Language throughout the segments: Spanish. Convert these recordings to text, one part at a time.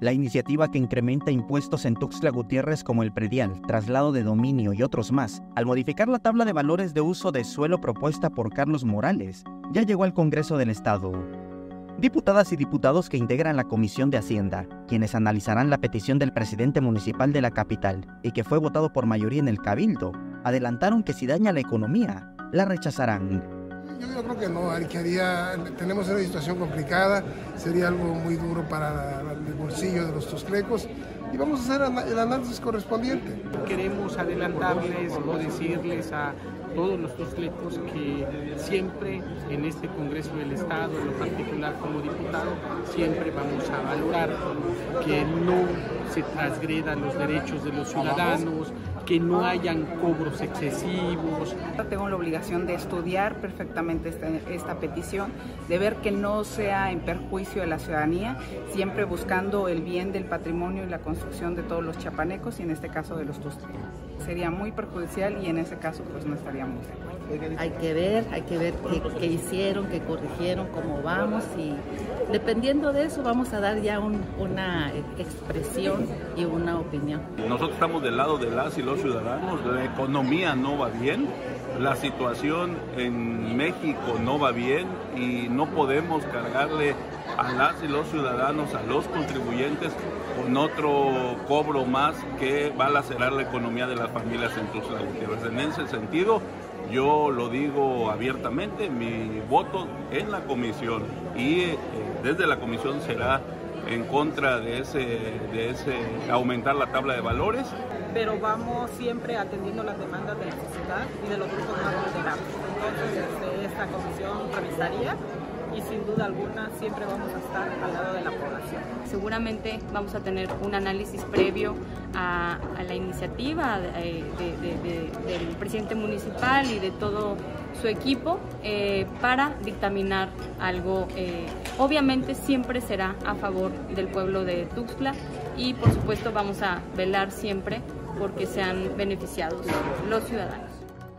La iniciativa que incrementa impuestos en Tuxtla Gutiérrez como el predial, traslado de dominio y otros más, al modificar la tabla de valores de uso de suelo propuesta por Carlos Morales, ya llegó al Congreso del Estado. Diputadas y diputados que integran la Comisión de Hacienda, quienes analizarán la petición del presidente municipal de la capital y que fue votado por mayoría en el Cabildo, adelantaron que si daña la economía, la rechazarán. Yo, creo que no, que haría, tenemos una situación complicada, sería algo muy duro para el bolsillo de los tosclecos y vamos a hacer el análisis correspondiente. Queremos adelantarles o decirles a todos los tosclecos que siempre en este Congreso del Estado, en lo particular como diputado, siempre vamos a valorar que no se transgredan los derechos de los ciudadanos, que no hayan cobros excesivos. Tengo la obligación de estudiar perfectamente esta, esta, petición, de ver que no sea en perjuicio de la ciudadanía, siempre buscando el bien del patrimonio y la construcción de todos los chapanecos y en este caso de los tustos. Sería muy perjudicial y en ese caso pues no estaríamos de acuerdo. Hay que ver, hay que ver qué, qué hicieron, qué corrigieron, cómo vamos y dependiendo de eso vamos a dar ya un, una expresión y una opinión. Nosotros estamos del lado de las y los ciudadanos, la economía no va bien, la situación en México no va bien y no podemos cargarle a las y los ciudadanos, a los contribuyentes, con otro cobro más que va a lacerar la economía de las familias en Tuxtla Gutiérrez. En ese sentido, yo lo digo abiertamente, mi voto en la comisión y eh, desde la comisión será en contra de ese, de ese aumentar la tabla de valores. Pero vamos siempre atendiendo las demandas de la sociedad y de los grupos más vulnerables. Entonces, este, esta comisión revisaría y sin duda alguna siempre vamos a estar al lado de la población. Seguramente vamos a tener un análisis previo a, a la iniciativa de, de, de, del presidente municipal y de todo su equipo eh, para dictaminar algo. Eh, obviamente siempre será a favor del pueblo de Tuxtla y por supuesto vamos a velar siempre porque sean beneficiados los ciudadanos.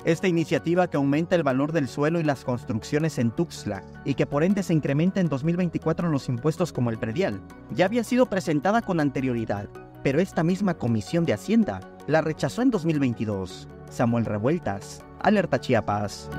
Esta iniciativa que aumenta el valor del suelo y las construcciones en Tuxtla y que por ende se incrementa en 2024 los impuestos como el predial, ya había sido presentada con anterioridad, pero esta misma Comisión de Hacienda la rechazó en 2022. Samuel Revueltas, Alerta Chiapas.